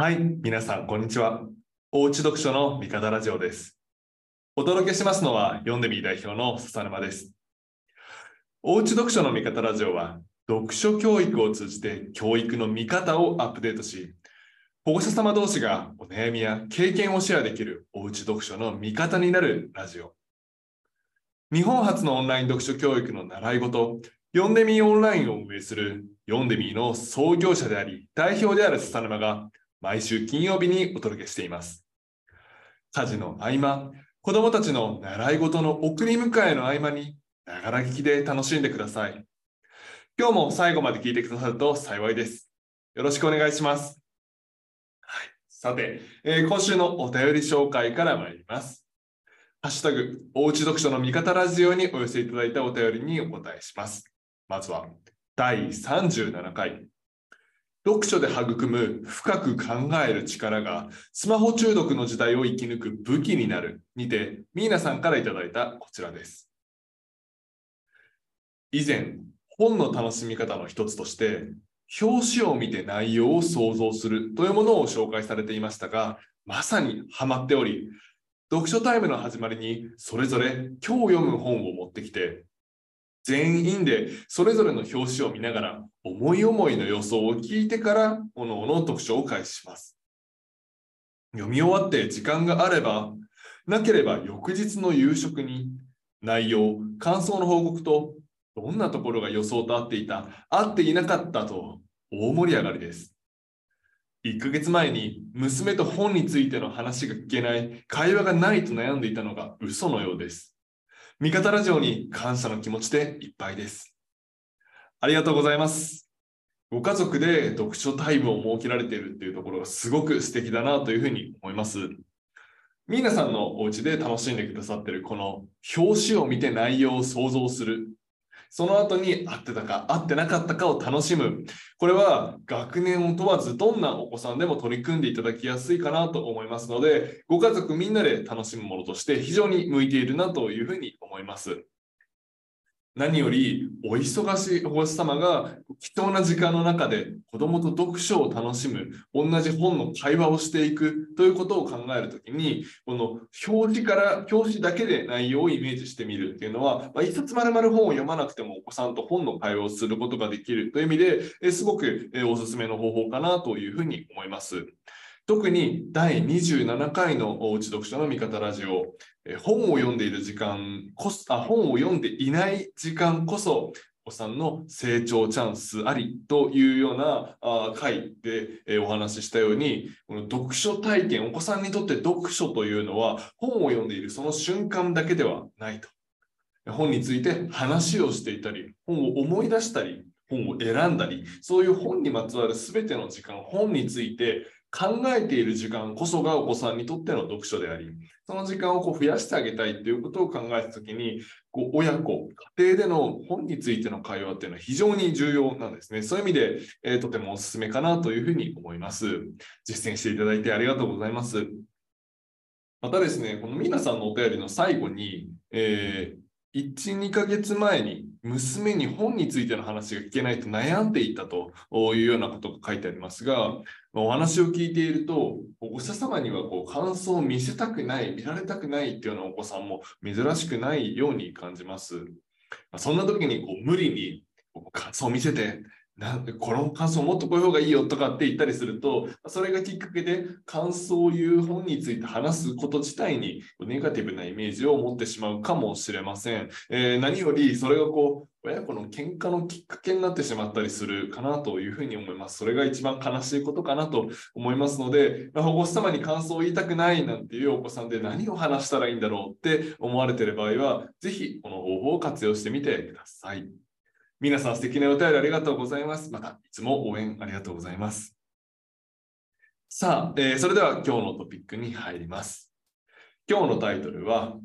はい、皆さん、こんにちは。おうち読書の味方ラジオです。お届けしますのは、読んでみ代表の笹沼です。おうち読書の味方ラジオは、読書教育を通じて教育の見方をアップデートし、保護者様同士がお悩みや経験をシェアできるおうち読書の味方になるラジオ。日本初のオンライン読書教育の習い事、読んでみオンラインを運営する読んでみの創業者であり、代表である笹沼が、毎週金曜日にお届けしています。家事の合間、子供たちの習い事の送り迎えの合間に、ながら聞きで楽しんでください。今日も最後まで聞いてくださると幸いです。よろしくお願いします。はい、さて、えー、今週のお便り紹介から参ります。ハッシュタグ、おうち読書の味方ラジオにお寄せいただいたお便りにお答えします。まずは、第37回、読書で育む深く考える力がスマホ中毒の時代を生き抜く武器になるにてミーナさんからいただいたこちらです。以前本の楽しみ方の一つとして表紙を見て内容を想像するというものを紹介されていましたがまさにハマっており読書タイムの始まりにそれぞれ今日読む本を持ってきて全員でそれぞれの表紙を見ながら思い思いの予想を聞いてからおのおの読書を開始します。読み終わって時間があれば、なければ翌日の夕食に内容、感想の報告とどんなところが予想と合っていた、合っていなかったと大盛り上がりです。1ヶ月前に娘と本についての話が聞けない、会話がないと悩んでいたのが嘘のようです。味方ラジオに感謝の気持ちでいっぱいです。ありがとうございます。ご家族で読書タイムを設けられているっていうところがすごく素敵だなというふうに思います。皆さんのお家で楽しんでくださってるこの表紙を見て内容を想像するその後に合ってたか合ってなかったかを楽しむ。これは学年を問わずどんなお子さんでも取り組んでいただきやすいかなと思いますので、ご家族みんなで楽しむものとして非常に向いているなというふうに思います。何よりお忙しいお星様が貴重な時間の中で子供と読書を楽しむ同じ本の会話をしていくということを考えるときにこの表示から表紙だけで内容をイメージしてみるっていうのは、まあ、一冊まるまる本を読まなくてもお子さんと本の会話をすることができるという意味でえすごくおすすめの方法かなというふうに思います。特に第27回のおうち読書の味方ラジオ、本を読んでいる時間こそあ、本を読んでいない時間こそ、お子さんの成長チャンスありというようなあ回で、えお話ししたように、この読書体験、お子さんにとって読書というのは、本を読んでいるその瞬間だけではないと。本について話をしていたり、本を思い出したり、本を選んだり、そういう本にまつわる全ての時間、本について考えている時間こそがお子さんにとっての読書であり、その時間をこう増やしてあげたいということを考えたときに、こう親子、家庭での本についての会話っていうのは非常に重要なんですね。そういう意味で、えー、とてもおすすめかなというふうに思います。実践していただいてありがとうございます。またですね、この皆さんのお便りの最後に、えー1、2ヶ月前に娘に本についての話が聞けないと悩んでいたというようなことが書いてありますが、お話を聞いていると、お医者様にはこう感想を見せたくない、見られたくないっていうようなお子さんも珍しくないように感じます。そんな時にこう無理に感想を見せて、なんでこの感想もっとこういう方がいいよとかって言ったりすると、それがきっかけで感想を言う本について話すこと自体にネガティブなイメージを持ってしまうかもしれません。えー、何よりそれがこう、親子の喧嘩のきっかけになってしまったりするかなというふうに思います。それが一番悲しいことかなと思いますので、保護者様に感想を言いたくないなんていうお子さんで何を話したらいいんだろうって思われている場合は、ぜひこの方法を活用してみてください。皆さん素敵なお便りありがとうございます。また、いつも応援ありがとうございます。さあ、えー、それでは今日のトピックに入ります。今日のタイトルは、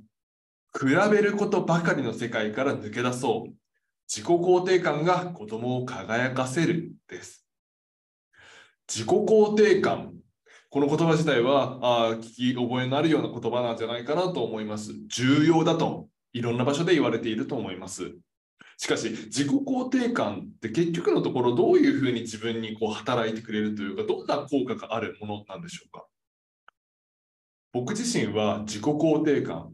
比べることばかりの世界から抜け出そう。自己肯定感が子供を輝かせるです。自己肯定感。この言葉自体はあ聞き覚えのあるような言葉なんじゃないかなと思います。重要だといろんな場所で言われていると思います。しかし、自己肯定感って結局のところどういうふうに自分にこう働いてくれるというか、どんな効果があるものなんでしょうか？僕自身は自己肯定感、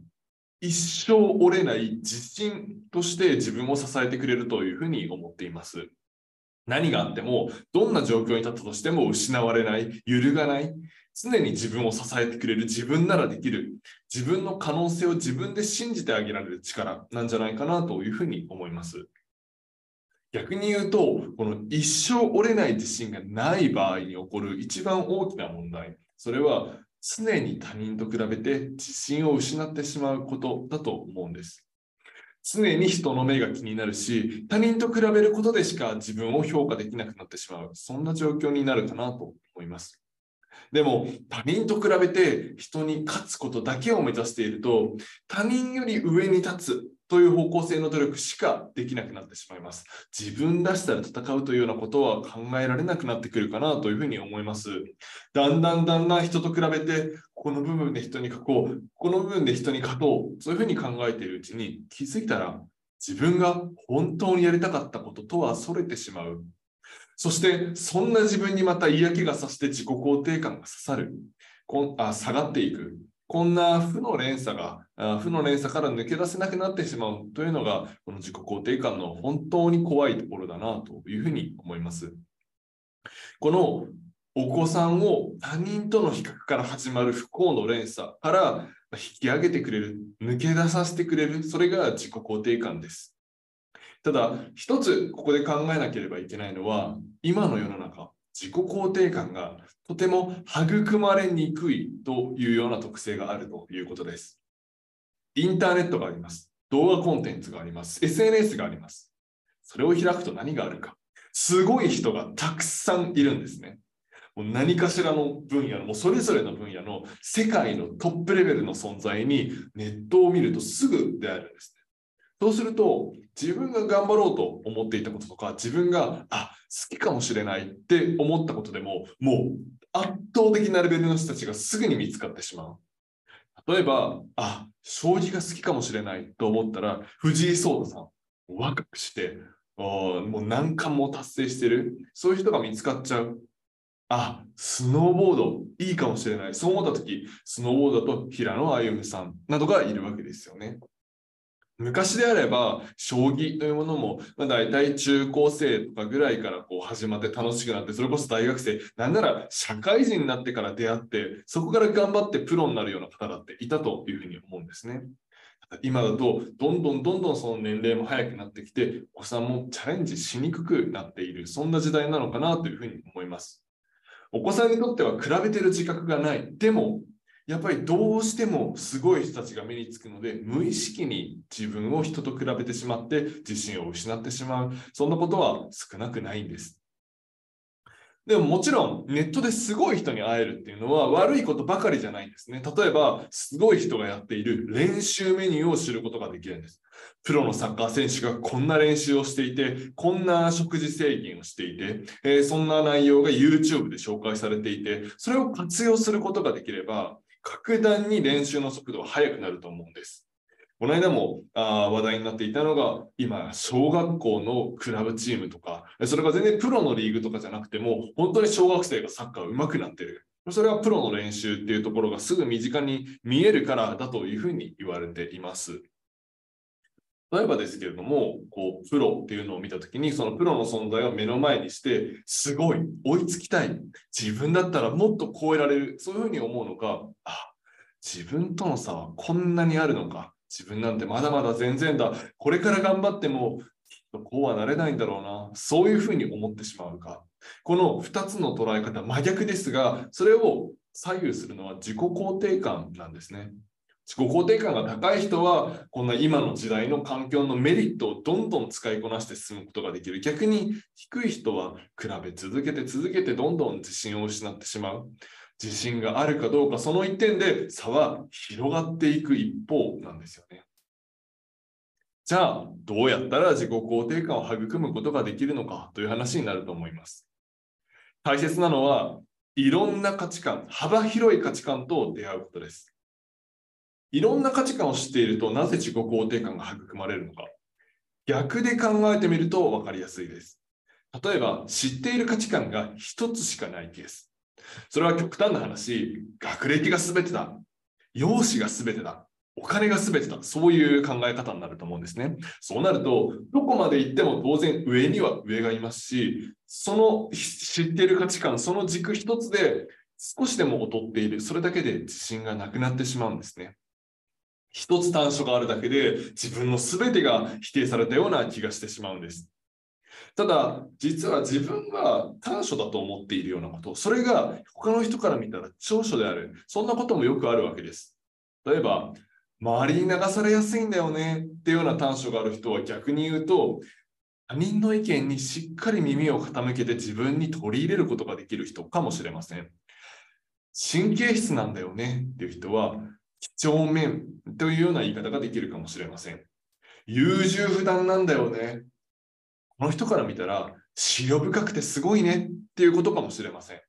一生折れない自信として自分を支えてくれるというふうに思っています。何があっても、どんな状況に立ったとしても失われない、揺るがない、常に自分を支えてくれる自分ならできる、自分の可能性を自分で信じてあげられる力なんじゃないかなというふうに思います。逆に言うと、この一生折れない自信がない場合に起こる一番大きな問題、それは常に他人と比べて自信を失ってしまうことだと思うんです。常に人の目が気になるし、他人と比べることでしか自分を評価できなくなってしまう、そんな状況になるかなと思います。でも他人と比べて人に勝つことだけを目指していると他人より上に立つという方向性の努力しかできなくなってしまいます。自分らしさで戦うというようなことは考えられなくなってくるかなというふうに思います。だんだんだんだん人と比べて、この部分で人に書こう、この部分で人に勝とう、そういうふうに考えているうちに気づいたら自分が本当にやりたかったこととはそれてしまう。そして、そんな自分にまた嫌気がさして自己肯定感が刺さる。こんあ下がっていく。こんな負の連鎖が、負の連鎖から抜け出せなくなってしまうというのが、この自己肯定感の本当に怖いところだなというふうに思います。このお子さんを他人との比較から始まる不幸の連鎖から引き上げてくれる、抜け出させてくれる、それが自己肯定感です。ただ、一つここで考えなければいけないのは、今の世の中、自己肯定感がとても育まれにくいというような特性があるということです。インターネットがあります。動画コンテンツがあります。SNS があります。それを開くと何があるか。すごい人がたくさんいるんですね。もう何かしらの分野の、もうそれぞれの分野の世界のトップレベルの存在にネットを見るとすぐ出会えるんですね。そうすると、自分が頑張ろうと思っていたこととか、自分が、あ、好きかもしれないって思ったことでも、もう圧倒的なレベルの人たちがすぐに見つかってしまう。例えば、あ、将棋が好きかもしれないと思ったら、藤井聡太さん、若くして、もう何冠も達成してる、そういう人が見つかっちゃう。あ、スノーボードいいかもしれない。そう思ったとき、スノーボードと平野歩夢さんなどがいるわけですよね。昔であれば、将棋というものも、まあ、大体中高生とかぐらいからこう始まって楽しくなって、それこそ大学生、なんなら社会人になってから出会って、そこから頑張ってプロになるような方だっていたというふうに思うんですね。今だと、どんどんどんどんその年齢も早くなってきて、お子さんもチャレンジしにくくなっている、そんな時代なのかなというふうに思います。お子さんにとっては比べてる自覚がない。でも、やっぱりどうしてもすごい人たちが目につくので、無意識に自分を人と比べてしまって自信を失ってしまう。そんなことは少なくないんです。でももちろんネットですごい人に会えるっていうのは悪いことばかりじゃないんですね。例えば、すごい人がやっている練習メニューを知ることができるんです。プロのサッカー選手がこんな練習をしていて、こんな食事制限をしていて、えー、そんな内容が YouTube で紹介されていて、それを活用することができれば、格段に練習の速度は速くなると思うんです。この間もあ話題になっていたのが、今、小学校のクラブチームとか、それが全然プロのリーグとかじゃなくても、本当に小学生がサッカー上手くなってる。それはプロの練習っていうところがすぐ身近に見えるからだというふうに言われています。例えばですけれども、こう、プロっていうのを見たときに、そのプロの存在を目の前にして、すごい、追いつきたい。自分だったらもっと超えられる。そういうふうに思うのか、あ、自分との差はこんなにあるのか。自分なんてまだまだ全然だ。これから頑張っても、きっとこうはなれないんだろうな。そういうふうに思ってしまうか。この2つの捉え方、真逆ですが、それを左右するのは自己肯定感なんですね。自己肯定感が高い人は、こんな今の時代の環境のメリットをどんどん使いこなして進むことができる。逆に低い人は比べ続けて続けてどんどん自信を失ってしまう。自信があるかどうか、その一点で差は広がっていく一方なんですよね。じゃあ、どうやったら自己肯定感を育むことができるのかという話になると思います。大切なのは、いろんな価値観、幅広い価値観と出会うことです。いろんな価値観を知っているとなぜ自己肯定感が育まれるのか。逆で考えてみると分かりやすいです。例えば、知っている価値観が一つしかないケース。それは極端な話、学歴が全てだ。容姿が全てだ。お金が全てだ。そういう考え方になると思うんですね。そうなると、どこまで行っても当然上には上がいますし、その知っている価値観、その軸一つで少しでも劣っている。それだけで自信がなくなってしまうんですね。一つ短所があるだけで自分の全てが否定されたような気がしてしまうんです。ただ、実は自分が短所だと思っているようなこと、それが他の人から見たら長所である。そんなこともよくあるわけです。例えば、周りに流されやすいんだよねっていうような短所がある人は逆に言うと、他人の意見にしっかり耳を傾けて自分に取り入れることができる人かもしれません。神経質なんだよねっていう人は、几帳面というような言い方ができるかもしれません。優柔不断なんだよね。この人から見たら、資料深くてすごいねっていうことかもしれません。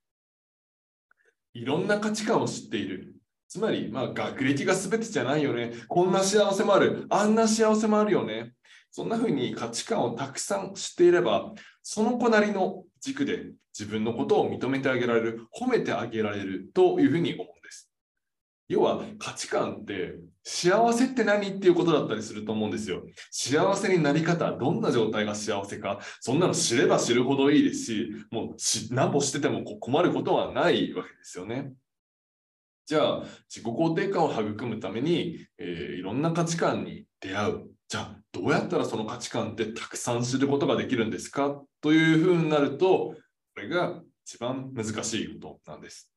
いろんな価値観を知っている。つまり、まあ、学歴が全てじゃないよね。こんな幸せもある。あんな幸せもあるよね。そんな風に価値観をたくさん知っていれば、その子なりの軸で自分のことを認めてあげられる、褒めてあげられるというふうに思う。要は価値観って幸せって何っていうことだったりすると思うんですよ。幸せになり方、どんな状態が幸せか、そんなの知れば知るほどいいですし、もう何歩してても困ることはないわけですよね。じゃあ、自己肯定感を育むために、えー、いろんな価値観に出会う。じゃあ、どうやったらその価値観ってたくさん知ることができるんですか？というふうになると、これが一番難しいことなんです。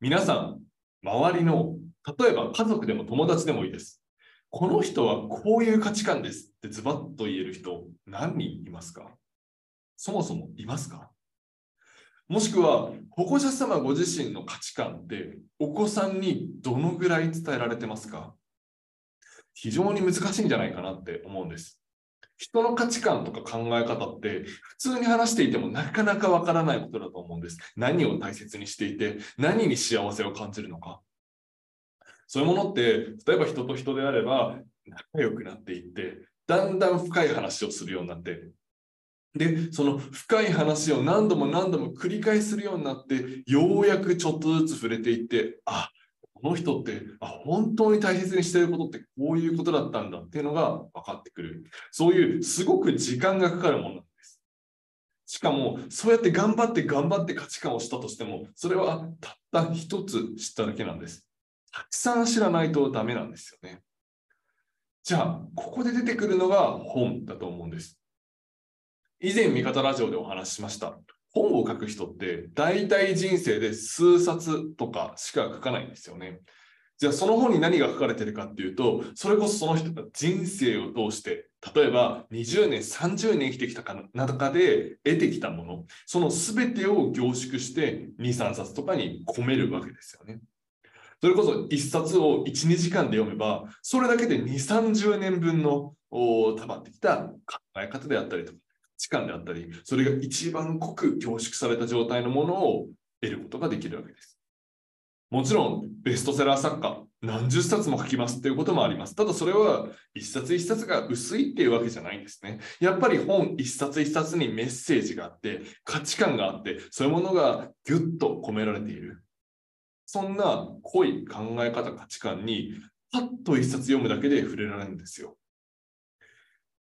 皆さん、周りの、例えば家族でも友達でもいいです。この人はこういう価値観ですってズバッと言える人何人いますか？そもそもいますか？もしくは保護者様ご自身の価値観ってお子さんにどのぐらい伝えられてますか？非常に難しいんじゃないかなって思うんです。人の価値観とか考え方って普通に話していてもなかなかわからないことだと思うんです。何を大切にしていて何に幸せを感じるのか。そういうものって例えば人と人であれば仲良くなっていってだんだん深い話をするようになってで、その深い話を何度も何度も繰り返するようになって、ようやくちょっとずつ触れていって、あ、この人ってあ本当に大切にしていることってこういうことだったんだっていうのが分かってくる。そういうすごく時間がかかるものなんです。しかも、そうやって頑張って頑張って価値観をしたとしても、それはたった一つ知っただけなんです。たくさん知らないとダメなんですよね。じゃあ、ここで出てくるのが本だと思うんです。以前、味方ラジオでお話ししました。本を書く人って大体人生で数冊とかしか書かないんですよね。じゃあその本に何が書かれてるかっていうと、それこそその人が人生を通して、例えば20年、30年生きてきた中で得てきたもの、その全てを凝縮して2、3冊とかに込めるわけですよね。それこそ1冊を1、2時間で読めば、それだけで2、30年分の溜まってきた考え方であったりとか、値観であったり、それが一番濃く凝縮された状態のものを得ることができるわけです。もちろん、ベストセラー作家、何十冊も書きますっていうこともあります。ただそれは一冊一冊が薄いっていうわけじゃないんですね。やっぱり本一冊一冊にメッセージがあって、価値観があって、そういうものがぎゅっと込められている。そんな濃い考え方、価値観に、パッと一冊読むだけで触れられるんですよ。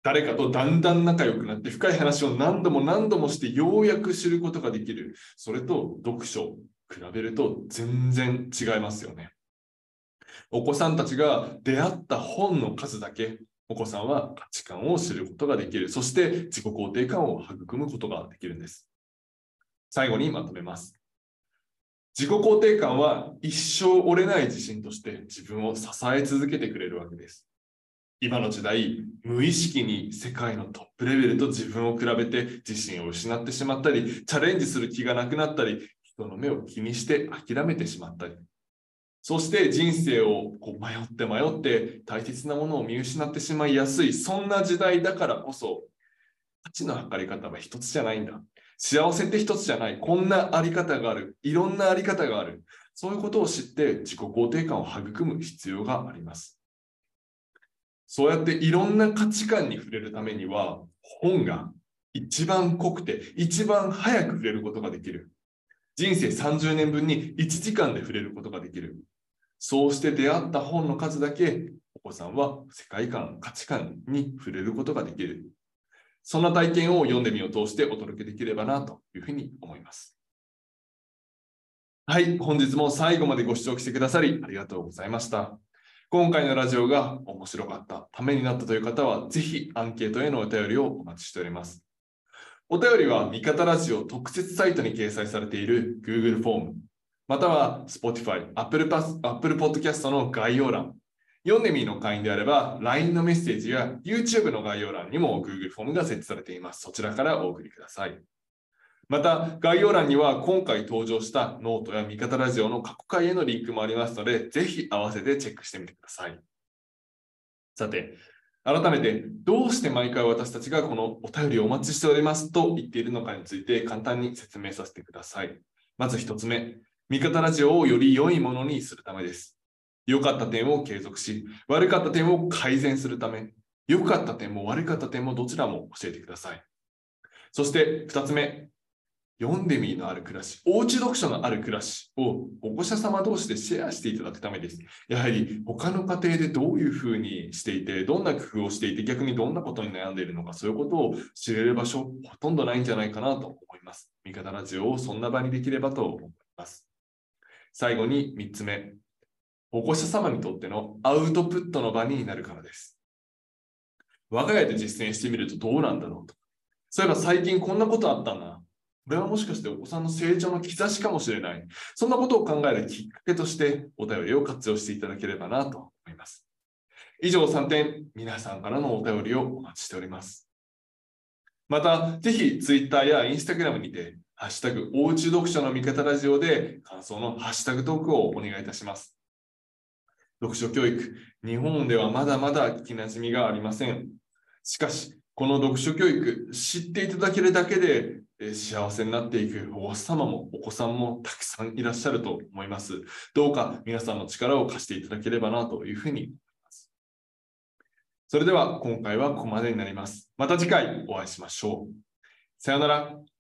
誰かとだんだん仲良くなって深い話を何度も何度もしてようやく知ることができる。それと読書、比べると全然違いますよね。お子さんたちが出会った本の数だけ、お子さんは価値観を知ることができる。そして自己肯定感を育むことができるんです。最後にまとめます。自己肯定感は一生折れない自信として自分を支え続けてくれるわけです。今の時代、無意識に世界のトップレベルと自分を比べて自信を失ってしまったり、チャレンジする気がなくなったり、人の目を気にして諦めてしまったり、そして人生をこう迷って迷って大切なものを見失ってしまいやすい、そんな時代だからこそ、価値の測り方は一つじゃないんだ。幸せって一つじゃない。こんなあり方がある。いろんなあり方がある。そういうことを知って自己肯定感を育む必要があります。そうやっていろんな価値観に触れるためには、本が一番濃くて、一番早く触れることができる。人生30年分に1時間で触れることができる。そうして出会った本の数だけ、お子さんは世界観、価値観に触れることができる。そんな体験を読んでみを通してお届けできればなというふうに思います。はい、本日も最後までご視聴してくださりありがとうございました。今回のラジオが面白かった、ためになったという方は、ぜひアンケートへのお便りをお待ちしております。お便りは味方ラジオ特設サイトに掲載されている Google フォーム、または Spotify、Apple, Apple Podcast の概要欄、ヨンデミーの会員であれば LINE のメッセージや YouTube の概要欄にも Google フォームが設置されています。そちらからお送りください。また、概要欄には今回登場したノートや味方ラジオの過去回へのリンクもありますので、ぜひ合わせてチェックしてみてください。さて、改めて、どうして毎回私たちがこのお便りをお待ちしておりますと言っているのかについて簡単に説明させてください。まず1つ目、味方ラジオをより良いものにするためです。良かった点を継続し、悪かった点を改善するため、良かった点も悪かった点もどちらも教えてください。そして2つ目、読んでみのある暮らし、おうち読書のある暮らしを保護者様同士でシェアしていただくためです。やはり他の家庭でどういうふうにしていて、どんな工夫をしていて、逆にどんなことに悩んでいるのか、そういうことを知れる場所、ほとんどないんじゃないかなと思います。味方ラジオをそんな場にできればと思います。最後に3つ目、保護者様にとってのアウトプットの場になるからです。我が家で実践してみるとどうなんだろうと。そういえば最近こんなことあったな。これはもしかしてお子さんの成長の兆しかもしれない。そんなことを考えるきっかけとしてお便りを活用していただければなと思います。以上3点、皆さんからのお便りをお待ちしております。また、ぜひ Twitter や Instagram にて、ハッシュタグ、おうち読書の味方ラジオで感想のハッシュタグトークをお願いいたします。読書教育、日本ではまだまだ聞きなじみがありません。しかし、この読書教育、知っていただけるだけで幸せになっていくお子様もお子さんもたくさんいらっしゃると思います。どうか皆さんの力を貸していただければなというふうに思います。それでは今回はここまでになります。また次回お会いしましょう。さようなら。